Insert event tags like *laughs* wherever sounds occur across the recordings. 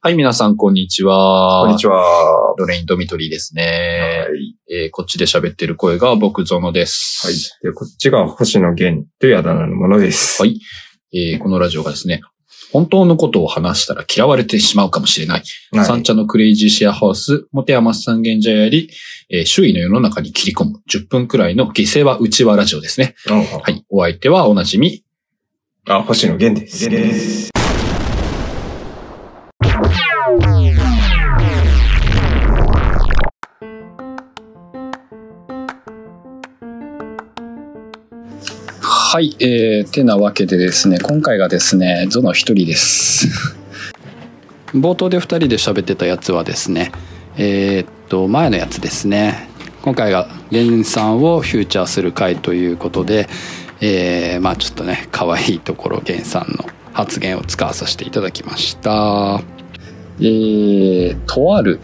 はい、皆さん、こんにちは。こんにちは。ロレイン・ドミトリーですね。はい。えーこっちで喋ってる声が僕、ゾノです。はい。で、こっちが星野源というあだ名のものです。はいえーこのラジオがですね、本当のことを話したら嫌われてしまうかもしれない。はい。三茶のクレイジーシェアハウス、モテヤマ三軒茶屋より、えー周囲の世の中に切り込む10分くらいの犠牲は内輪ラジオですね。ははい。お相手はおなじみ。あ、星野源です。です。はい。えー、てなわけでですね、今回がですね、ゾノ一人です。冒頭で二人で喋ってたやつはですね、えーっと、前のやつですね。今回が源さんをフューチャーする回ということで、えー、まあちょっとね、可愛いところ源さんの発言を使わさせていただきました。えー、とある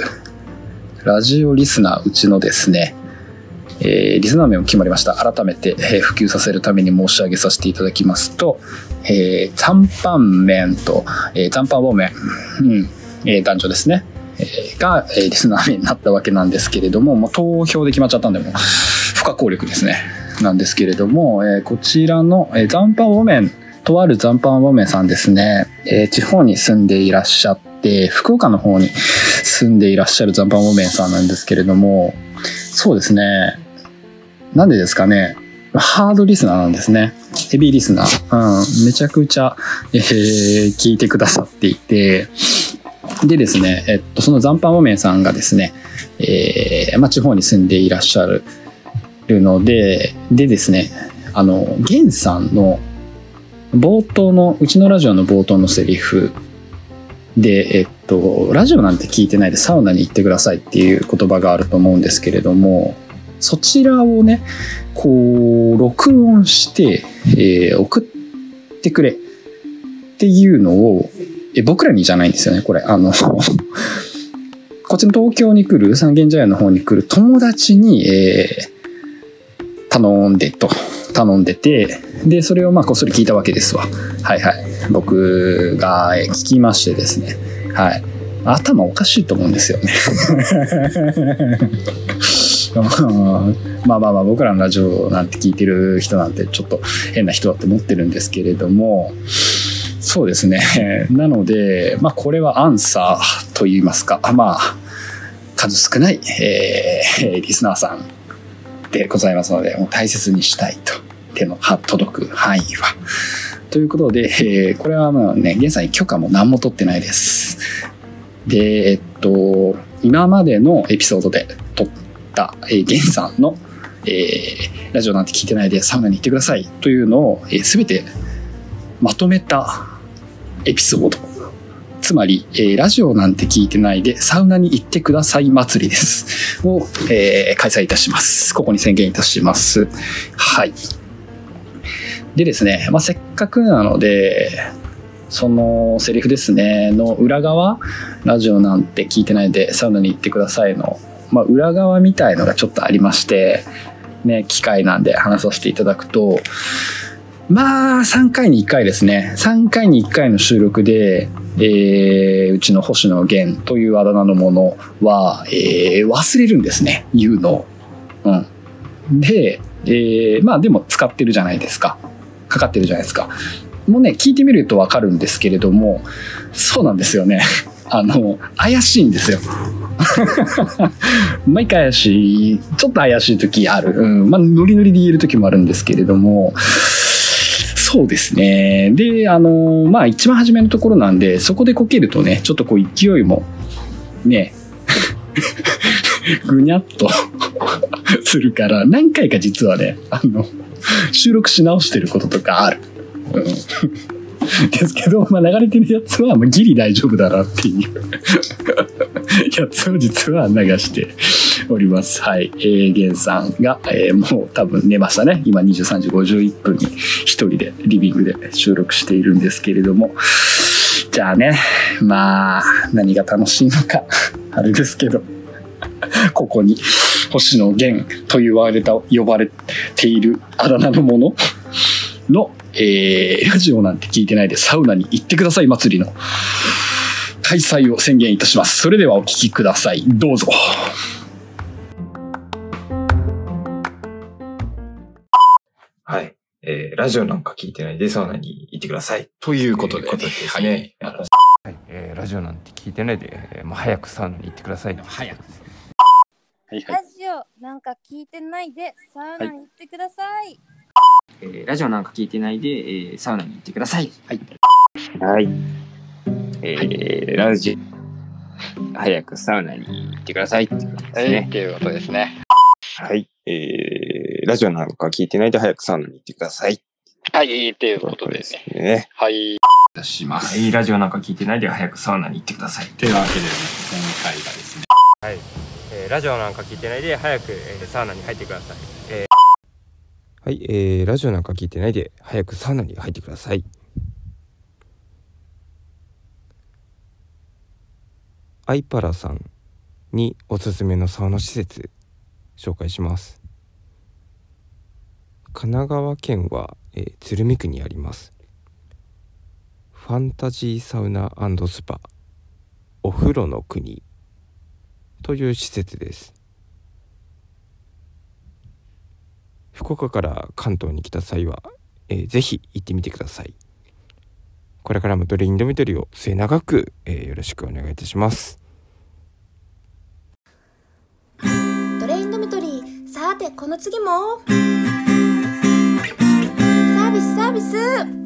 ラジオリスナーうちのですね、えーリスナー名も決まりました。改めて、えー普及させるために申し上げさせていただきますと、えー、残飯麺と、えー、残飯棒麺、うん、えー男女ですね、えーが、えーリスナー名になったわけなんですけれども、もう投票で決まっちゃったんで、もう、不可抗力ですね。なんですけれども、えーこちらの、えー残飯棒麺、とある残飯棒麺さんですね、えー地方に住んでいらっしゃって、福岡の方に住んでいらっしゃる残飯棒麺さんなんですけれども、そうですね、なんでですかね。ハードリスナーなんですね。ヘビーリスナー。うん。めちゃくちゃ、えー聞いてくださっていて、でですね、えっと、その残飯おめんさんがですね、えーまあ、地方に住んでいらっしゃるので、でですね、あの、ゲンさんの冒頭の、うちのラジオの冒頭のセリフで、えっと、ラジオなんて聞いてないでサウナに行ってくださいっていう言葉があると思うんですけれども、そちらをね、こう、録音して、えー送ってくれっていうのを、え僕らにじゃないんですよね、これ。あの、*laughs* こっちの東京に来る、三軒茶屋の方に来る友達に、えー頼んでと、頼んでて、で、それをまあこっそり聞いたわけですわ。はいはい。僕が聞きましてですね。はい。頭おかしいと思うんですよね。*laughs* *laughs* まあまあまあ僕らのラジオなんて聞いてる人なんてちょっと変な人だと思ってるんですけれどもそうですね *laughs* なのでまあこれはアンサーと言いますかまあ数少ない、えー *laughs* リスナーさんでございますのでもう大切にしたいと手の届く範囲は。ということで、えーこれはまあね現在許可も何も取ってないです。でえっと今までのエピソードでた、えー、ゲンさんの、えーラジオなんて聞いてないでサウナに行ってくださいというのを、えー、全てまとめたエピソード。つまり、えーラジオなんて聞いてないでサウナに行ってください祭りです。を、えー開催いたします。ここに宣言いたします。はい。でですね、まあ、せっかくなので、そのセリフですね、の裏側、ラジオなんて聞いてないでサウナに行ってくださいの、まあ、裏側みたいのがちょっとありまして、ね、機会なんで話させていただくと、まあ、3回に1回ですね。3回に1回の収録で、えーうちの星野源というあだ名のものは、えー忘れるんですね。言うのを。うん。で、えーまあでも使ってるじゃないですか。かかってるじゃないですか。もうね、聞いてみるとわかるんですけれども、そうなんですよね。*laughs* あの、怪しいんですよ。*laughs* 毎回怪しい、ちょっと怪しい時ある。うん。まあ、ノリノリで言える時もあるんですけれども、そうですね。で、あの、まあ、一番初めのところなんで、そこでこけるとね、ちょっとこう勢いも、ね、ぐにゃっと *laughs* するから、何回か実はね、あの、収録し直してることとかある。うんですけど、まあ、流れてるやつは、まあ、ギリ大丈夫だなっていうやつを実は流しております。はい。えー、ゲンさんが、えーもう多分寝ましたね。今23時51分に一人でリビングで収録しているんですけれども。じゃあね、まあ、何が楽しいのか、*laughs* あれですけど、*laughs* ここに星野源と言われた、呼ばれているあだ名のものの、えーラジオなんて聞いてないでサウナに行ってください祭りの開催を宣言いたします。それではお聞きください。どうぞ。はい。えー、ラジオなんか聞いてないでサウナに行ってください。ということで、ということですはいね。はい、えーラジオなんて聞いてないで、えーもう早くサウナに行ってください。早く。はいはい。ラジオなんか聞いてないでサウナに行ってください。えーラジオなんか聞いてないで、えーサウナに行ってください。はい。はい。えーラジオ、早くサウナに行ってくださいってことですね。っていうことですね。はい。えー、ラジオなんか聞いてないで早くサウナに行ってください。はい、っていうということでですね。ね。はい。出します。はい。ラジオなんか聞いてないで早くサウナに行ってください。というわけで、ね、今回がですね、はい、えーラジオなんか聞いてないで早く、えーサウナに入ってください。えはい。えー、ラジオなんか聞いてないで早くサウナに入ってください。アイパラさんにおすすめのサウナ施設紹介します。神奈川県は、えー鶴見区にあります。ファンタジーサウナスパお風呂の国という施設です。福岡から関東に来た際は、えーぜひ行ってみてください。これからもドレインドミトリを末永く、えーよろしくお願いいたします。ドレインドミトリー。さてこの次も。サービスサービス。